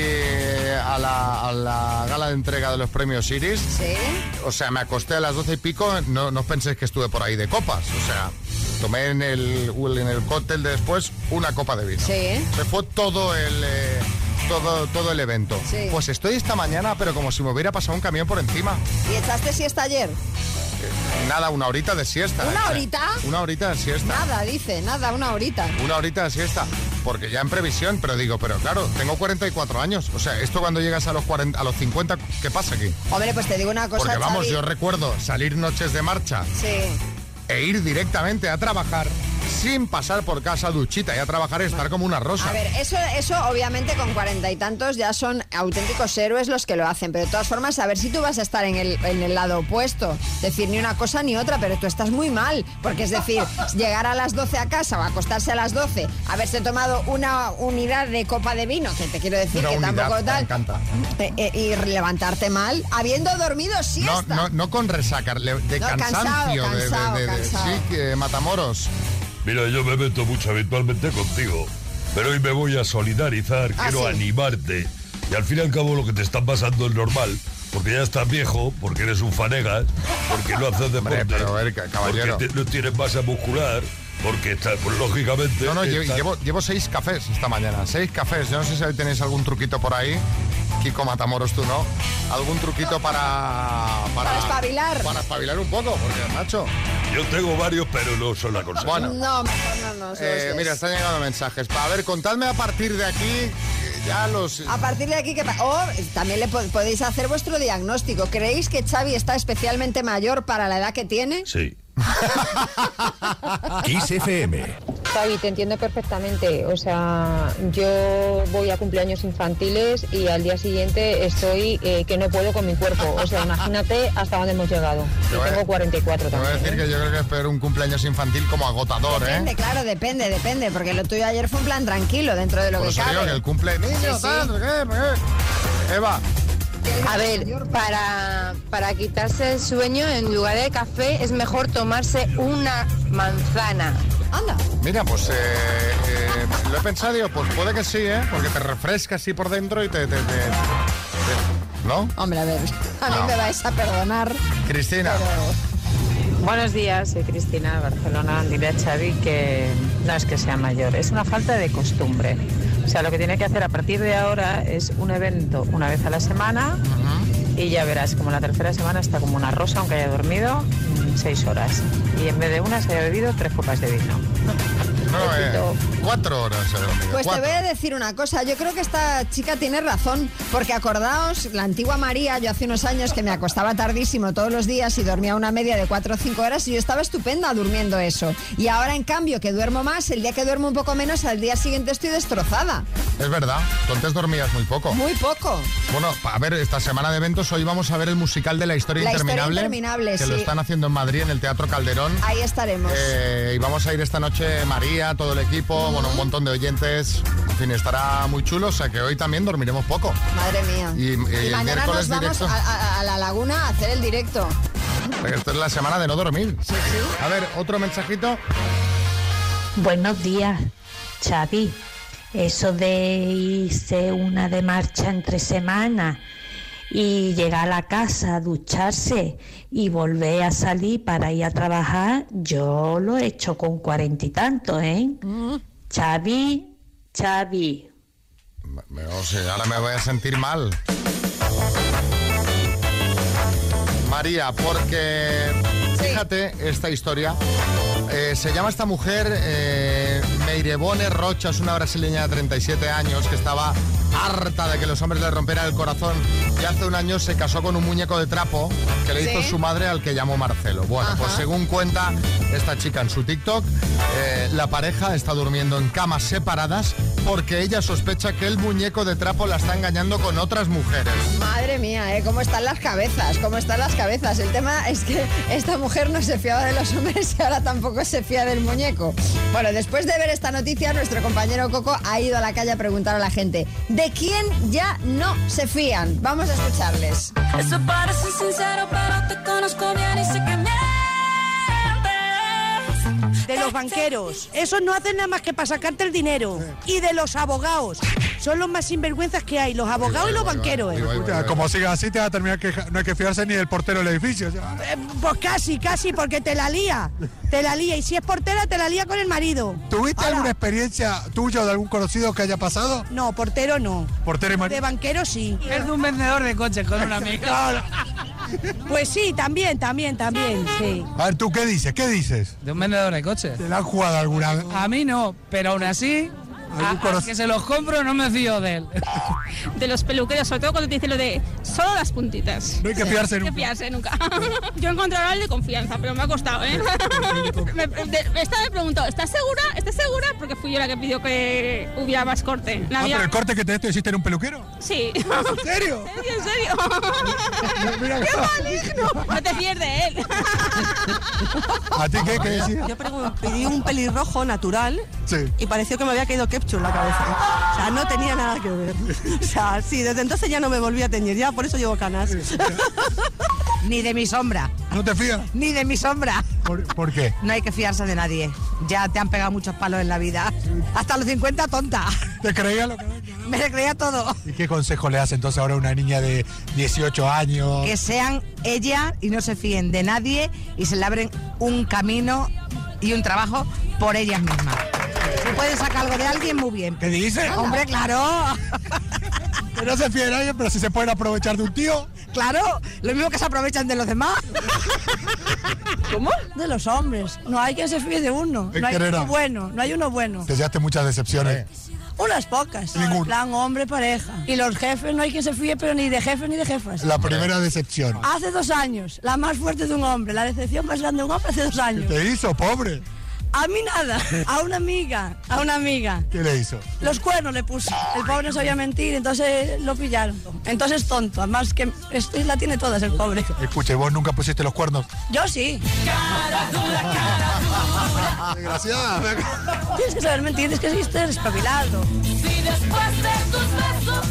a la, a la gala de entrega de los premios Iris. Sí. O sea, me acosté a las doce y pico, no, no penséis que estuve por ahí de copas, o sea, tomé en el, en el cóctel de después una copa de vino. Sí. Se fue todo el, eh, todo, todo el evento. Sí. Pues estoy esta mañana, pero como si me hubiera pasado un camión por encima. ¿Y echaste siesta ayer? Nada, una horita de siesta. ¿Una Eh, horita? Una horita de siesta. Nada, dice, nada, una horita. Una horita de siesta. Porque ya en previsión, pero digo, pero claro, tengo 44 años. O sea, esto cuando llegas a los 40, a los 50, ¿qué pasa aquí? Hombre, pues te digo una cosa, Porque vamos, Xavi. yo recuerdo salir noches de marcha Sí. e ir directamente a trabajar sin pasar por casa duchita y a trabajar y estar como una rosa. A ver, eso, eso obviamente con cuarenta y tantos ya son auténticos héroes los que lo hacen, pero de todas formas, a ver si tú vas a estar en el, en el lado opuesto. Decir ni una cosa ni otra, pero tú estás muy mal, porque es decir, llegar a las 12 a casa o acostarse a las 12, haberse tomado una unidad de copa de vino, que te quiero decir Una que unidad, tampoco me tal, encanta. eh, y levantarte mal, habiendo dormido siesta. no, no con resaca, de No, cansancio. cansado, de- de- cansado. sí, que Matamoros. Mira, yo me meto mucho habitualmente contigo, pero hoy me voy a solidarizar, Ah, quiero sí. animarte. Y al fin y al cabo lo que te está pasando es normal, porque ya estás viejo, porque eres un fanegas, porque no haces deporte, pero, a ver, ca- caballero. porque te- no tienes masa muscular, porque está, pues, lógicamente... No, no, está- llevo, llevo seis cafés esta mañana. Seis cafés. Yo no sé si tenéis algún truquito por ahí. Kiko Matamoros, tú no. ¿Algún truquito para. Para espabilar. Para espabilar un poco, porque, macho. Yo tengo varios, pero no son la cosa. Bueno. No, mejor no los Eh, mira, están llegando mensajes. A ver, contadme a partir de aquí. eh, Ya los. A partir de aquí, que O también le po- podéis hacer vuestro diagnóstico. ¿Creéis que Xavi está especialmente mayor para la edad que tiene? Sí. [laughs] Kiss FM. Te entiendo perfectamente. O sea, yo voy a cumpleaños infantiles y al día siguiente estoy eh, que no puedo con mi cuerpo. O sea, imagínate hasta dónde hemos llegado. Yo tengo 44 Te voy a también. decir que yo creo que es peor un cumpleaños infantil como agotador, Depende, ¿eh? claro, depende, depende. Porque lo tuyo ayer fue un plan tranquilo dentro de lo Por que eso cabe. digo que el cumple niño, Sí, sí. tal, ¿qué? ¿qué? Eva. A ver, para, para quitarse el sueño, en lugar de café, es mejor tomarse una manzana. Anda. Mira, pues eh, eh, lo he pensado, digo, pues puede que sí, ¿eh? Porque te refresca así por dentro y te... te- te- te- ¿No? Hombre, a ver, [laughs] a mí me vais a perdonar. Cristina. Buenos días, soy Cristina de Barcelona. Dile a Xavi que no es que sea mayor, es una falta de costumbre. O sea, lo que tiene que hacer a partir de ahora es un evento una vez a la semana y ya verás, como la tercera semana está como una rosa, aunque haya dormido mm, seis horas. Y en vez de una se haya bebido tres copas de vino. No, eh, cuatro horas he dormido. Pues te cuatro. voy a decir una cosa, yo creo que esta chica tiene razón, porque acordaos, la antigua María, yo hace unos años que me acostaba tardísimo todos los días y dormía una media de 4 o 5 horas y yo estaba estupenda durmiendo eso. Y ahora en cambio que duermo más, el día que duermo un poco menos, al día siguiente estoy destrozada. Es verdad, tú antes dormías muy poco. Muy poco. Bueno, a ver, esta semana de eventos hoy vamos a ver el musical de la historia La historia interminable. interminable, que lo están haciendo en Madrid, en el Teatro Calderón. Ahí estaremos. Eh, y vamos a ir esta noche María, todo el equipo, bueno, un montón de oyentes. En fin, estará muy chulo, o sea que hoy también dormiremos poco. Madre mía. Y, eh, el mañana miércoles nos vamos directo. a, a- a la laguna a hacer el directo. Porque Esto es la semana de no dormir. A ver, otro mensajito. Buenos días, Xavi. Eso de irse una de marcha entre semanas y llegar a la casa, ducharse y volver a salir para ir a trabajar, yo lo he hecho con cuarenta y tantos, ¿eh? Xavi, Xavi. Me- o sea, ahora me voy a sentir mal. María, porque fíjate esta historia. Eh, se llama esta mujer eh, Meirebone Rocha, es una brasileña de 37 años que estaba harta de que los hombres le rompieran el corazón y hace un año se casó con un muñeco de trapo que le hizo su madre al que llamó Marcelo. Bueno, pues según cuenta esta chica en su TikTok, eh, la pareja está durmiendo en camas separadas porque ella sospecha que el muñeco de trapo la está engañando con otras mujeres. Madre mía, ¿eh? ¿Cómo están las cabezas? ¿Cómo están las cabezas? El tema es que esta mujer no se fiaba de los hombres y ahora tampoco se fía del muñeco. Bueno, después de ver esta noticia, nuestro compañero Coco ha ido a la calle a preguntar a la gente, ¿de quién ya no se fían? Vamos a escucharles. Eso parece sincero, pero te conozco bien y sé que mientes. Banqueros. Esos no hacen nada más que para sacarte el dinero. Y de los abogados. Son los más sinvergüenzas que hay, los abogados y los banqueros. ¿eh? Escucha, como siga así te va a terminar que no hay que fiarse ni del portero del edificio. Eh, Pues casi, casi, porque te la lía. Te la lía. Y si es portera, te la lía con el marido. ¿Tuviste Ahora, alguna experiencia tuya o de algún conocido que haya pasado? No, portero no. Portero y marido. De banquero sí. Es de un vendedor de coches con un amigo. [laughs] Pues sí, también, también, también, sí. A ver, ¿tú qué dices? ¿Qué dices? De un vendedor de coches. ¿Te la han jugado alguna vez? A mí no, pero aún así, al que se los compro no me fío de él. de los peluqueros, sobre todo cuando te dicen lo de solo las puntitas. No hay que fiarse No hay que nunca. fiarse nunca. [laughs] Yo he encontrado al de confianza, pero me ha costado, ¿eh? [laughs] me, de- esta me preguntó, ¿estás segura? ¿Estás segura? Porque fui yo la que pidió que hubiera más corte. La Ah, mía- pero el corte que te esto hiciste en un peluquero. Sí. ¿En serio? [laughs] ¿En serio? Mira, ¡Qué maligno! No te fíes de él. ¿A ti qué? ¿Qué decías? Yo pedí un pelirrojo natural Sí. y pareció que me había caído ketchup en la cabeza. O sea, no tenía nada que ver. O sea, sí, desde entonces ya no me volví a teñir, ya por eso llevo canas. [laughs] Ni de mi sombra. ¿No te fías? Ni de mi sombra. ¿Por, por qué? No hay que fiarse de nadie. Ya te han pegado muchos palos en la vida. Hasta los 50, tonta. ¿Te creía lo que [laughs] Me creía todo. ¿Y qué consejo le das entonces ahora a una niña de 18 años? Que sean ella y no se fíen de nadie y se le abren un camino y un trabajo por ellas mismas. Si pueden sacar algo de alguien, muy bien. ¿Qué dice? Hombre, claro. [laughs] Que no se fíen a alguien, pero si se pueden aprovechar de un tío. Claro, lo mismo que se aprovechan de los demás. [laughs] ¿Cómo? De los hombres. No hay quien se fíe de uno. ¿En No hay qué uno bueno, no hay uno bueno. Te llevaste muchas decepciones. Unas pocas. Ninguna. En plan hombre, pareja. Y los jefes, no hay quien se fíe, pero ni de jefes ni de jefas. La primera decepción. Hace dos años, la más fuerte de un hombre, la decepción más grande de un hombre hace dos ¿Qué años. te hizo, pobre? A mí nada, a una amiga, a una amiga. ¿Qué le hizo? Los cuernos le puso. El pobre no sabía mentir, entonces lo pillaron. Entonces tonto, además que esto la tiene todas el pobre. Escuche, vos nunca pusiste los cuernos. Yo sí. Desgraciada. Tienes que saber mentir, es que existe espabilado.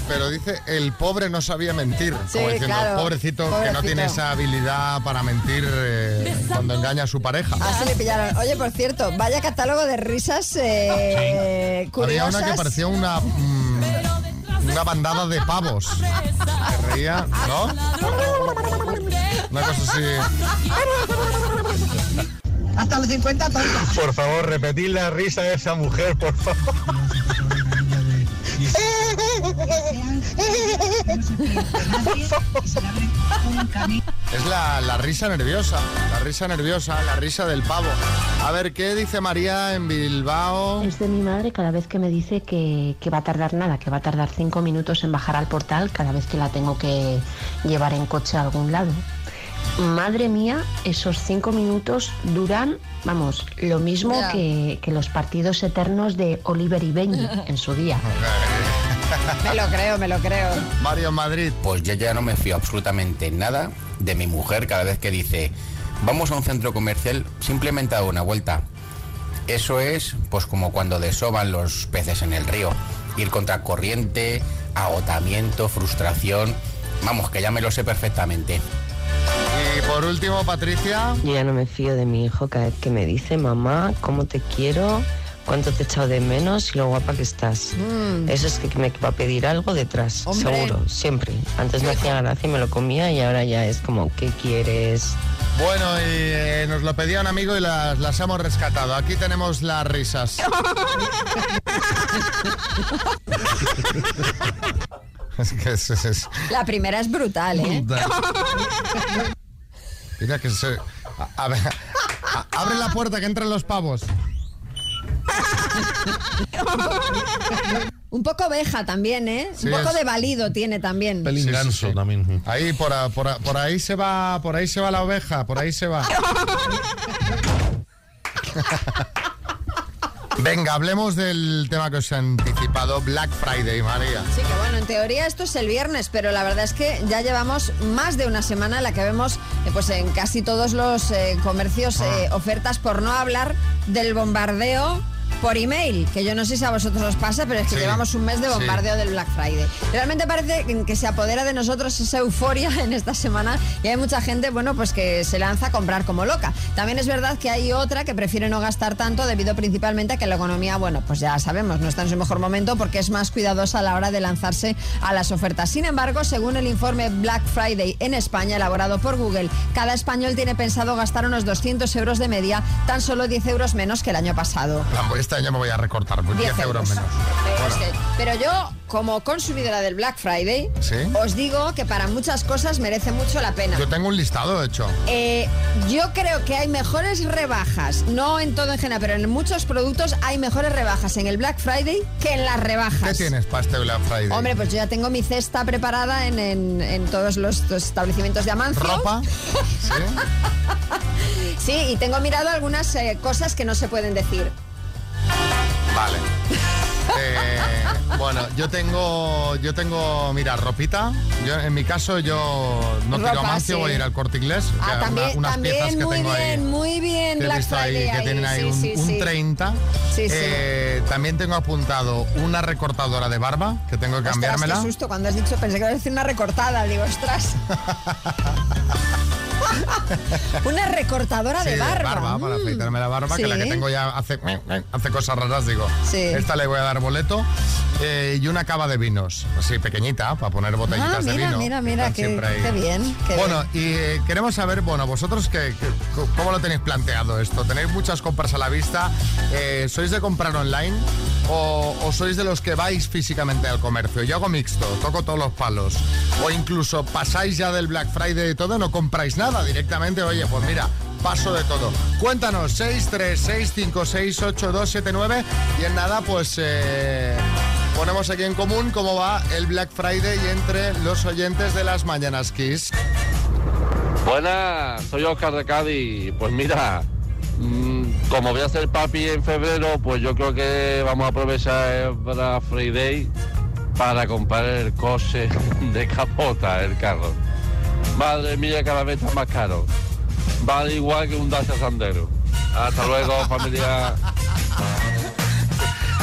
Pero dice, el pobre no sabía mentir. Sí, como diciendo, claro. pobrecito, que no Pobrecito. tiene esa habilidad para mentir eh, cuando engaña a su pareja. Así le pillaron. Oye, por cierto, vaya catálogo de risas eh, Había curiosas. una que parecía una, mm, una bandada de pavos. Que reía, ¿no? Una cosa así. Hasta los 50, tonta. Por favor, repetid la risa de esa mujer, por favor. Es la, la risa nerviosa, la risa nerviosa, la risa del pavo. A ver, ¿qué dice María en Bilbao? Es de mi madre cada vez que me dice que, que va a tardar nada, que va a tardar cinco minutos en bajar al portal cada vez que la tengo que llevar en coche a algún lado. Madre mía, esos cinco minutos duran, vamos, lo mismo que, que los partidos eternos de Oliver y Benji [laughs] en su día. Me lo creo, me lo creo. Mario Madrid. Pues yo ya no me fío absolutamente nada de mi mujer cada vez que dice, vamos a un centro comercial, simplemente a una vuelta. Eso es pues como cuando desoban los peces en el río. Ir contra corriente, agotamiento, frustración. Vamos, que ya me lo sé perfectamente. Y por último, Patricia. Yo ya no me fío de mi hijo cada vez que me dice, mamá, cómo te quiero, cuánto te he echado de menos y lo guapa que estás. Eso es que me va a pedir algo detrás, Hombre. seguro, siempre. Antes me hacía gracia y me lo comía y ahora ya es como, ¿qué quieres? Bueno, y eh, nos lo pedía un amigo y las, las hemos rescatado. Aquí tenemos las risas. [laughs] [laughs] es que es, es- es- La primera es brutal, ¿eh? [laughs] Mira que se... a- a ver, a- abre la puerta que entran los pavos. Un poco oveja también, ¿eh? Sí, Un poco es- de valido tiene también. Pelín ganso también. Ahí, por, a- por, por ahí se va, por ahí se va la oveja, por ahí se va. [laughs] Venga, hablemos del tema que os he anticipado, Black Friday, María. Sí, que bueno, en teoría esto es el viernes, pero la verdad es que ya llevamos más de una semana en la que vemos eh, pues en casi todos los eh, comercios eh, ofertas, por no hablar del bombardeo por email, que yo no sé si a vosotros os pasa, pero es que Sí, llevamos un mes de sí. bombardeo del Black Friday. Realmente parece que se apodera de nosotros esa euforia [laughs] en esta semana y hay mucha gente, bueno, pues que se lanza a comprar como loca. También es verdad que hay otra que prefiere no gastar tanto debido principalmente a que la economía, bueno, pues ya sabemos, no está en su mejor momento porque es más cuidadosa a la hora de lanzarse a las ofertas. Sin embargo, según el informe Black Friday en España elaborado por Google, cada español tiene pensado gastar unos 200 euros de media, tan solo 10 euros menos que el año pasado. Este año me voy a recortar, pues 10 euros menos. Pero, es que- pero yo, como consumidora del Black Friday, Sí. os digo que para muchas cosas merece mucho la pena. Yo tengo un listado hecho. Eh, yo creo que hay mejores rebajas, no en todo en general, pero en muchos productos hay mejores rebajas en el Black Friday que en las rebajas. ¿Qué tienes para este Black Friday? Hombre, pues yo ya tengo mi cesta preparada en, en- en todos los, los establecimientos de Amancio. ¿Ropa? [laughs] Sí, y tengo mirado algunas eh, cosas que no se pueden decir. Vale. Eh, bueno, yo tengo, yo tengo, mira, ropita. Yo, en mi caso, yo no a Mancio, sí. voy a ir al corte inglés. Ah, una- también, unas piezas que muy tengo ahí. bien, muy bien que he visto ahí, que tienen ahí sí, un, sí, un sí. 30. Sí, sí. Eh, también tengo apuntado una recortadora de barba, que tengo que Ostras, cambiármela. qué susto cuando has dicho, pensé que iba a decir una recortada, digo, ostras. [laughs] [laughs] una recortadora Sí, de barba. para Mm. afeitarme la barba, que la que tengo ya hace, hace cosas raras, digo. Sí. Esta le voy a dar boleto. Eh, y una cava de vinos, así pequeñita, para poner botellitas Ah, de mira, vino. mira, mira, qué, qué bien. qué Bueno, y eh, queremos saber, bueno, vosotros qué, qué- cómo lo tenéis planteado esto. ¿Tenéis muchas compras a la vista? Eh, ¿Sois de comprar online o, sois de los que vais físicamente al comercio? Yo hago mixto, toco todos los palos. O incluso pasáis ya del Black Friday y todo, no compráis nada directamente. Oye, pues mira, paso de todo. Cuéntanos, 636568279 y en nada, pues... eh, Ponemos aquí en común cómo va el Black Friday entre los oyentes de las Mañanas Kiss. Buenas, soy Oscar de Cádiz. Pues mira, como voy a ser papi en febrero, pues yo creo que vamos a aprovechar el Black Friday para comprar el coche [laughs] de capota, el carro. Madre mía, cada vez está más caro. Vale igual que un Dacia Sandero. Hasta luego, [laughs] familia.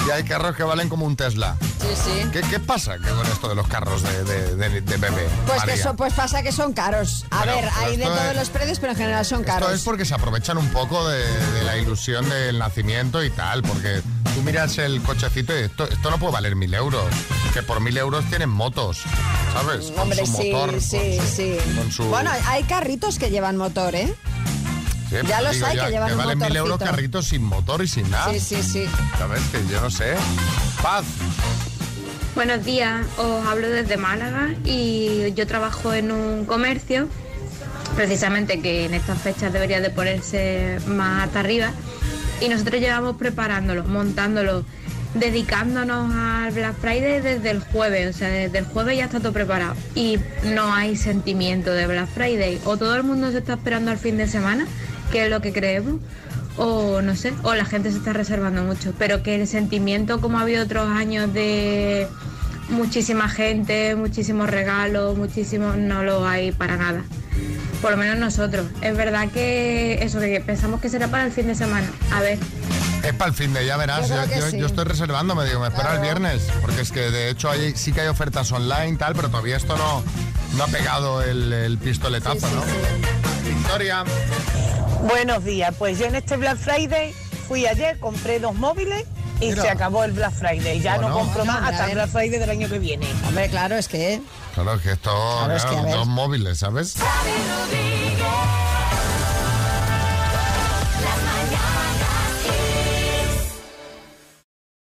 Y hay carros que valen como un Tesla. Sí, sí. ¿Qué, qué pasa que con esto de los carros de, de, de- de bebé? Pues que María? eso pues pasa que son caros. A Bueno, ver, hay de esto todos es- los precios, pero en general son Esto caros. es porque se aprovechan un poco de, de la ilusión del nacimiento y tal, porque tú miras el cochecito y esto, esto no puede valer mil euros, que por mil euros tienen motos, ¿sabes? Con Hombre, su sí, motor, sí, con su- sí. con su- Bueno, hay carritos que llevan motor, ¿eh? Sí, ya los digo hay que llevan un valen mil euros carritos sin motor y sin nada. Sí, sí, sí. ¿Sabes? Que yo no sé. Paz. Buenos días, os hablo desde Málaga y yo trabajo en un comercio, precisamente que en estas fechas debería de ponerse más hasta arriba y nosotros llevamos preparándolo, montándolo, dedicándonos al Black Friday desde el jueves, o sea, desde el jueves ya está todo preparado y no hay sentimiento de Black Friday, o todo el mundo se está esperando al fin de semana, que es lo que creemos, o no sé, o la gente se está reservando mucho, pero que el sentimiento como ha habido otros años de muchísima gente, muchísimos regalos, muchísimos, no lo hay para nada. Por lo menos nosotros. Es verdad que eso, que pensamos que será para el fin de semana. A ver. Es para el fin de, ya verás. Yo Yo, creo que yo- sí. yo estoy reservando, me digo, me espero el viernes. Porque es que de hecho hay, sí que hay ofertas online, tal, pero todavía esto no, no ha pegado el, el pistoletazo, ¿no? Victoria. Buenos días, pues yo en este Black Friday fui ayer, compré dos móviles y Mira. se acabó el Black Friday. Ya Bueno. no compro más hasta el ver. Black Friday del año que viene. Hombre, claro, es que... Claro, que esto, Claro, es claro, que, a ver. dos móviles, ¿sabes?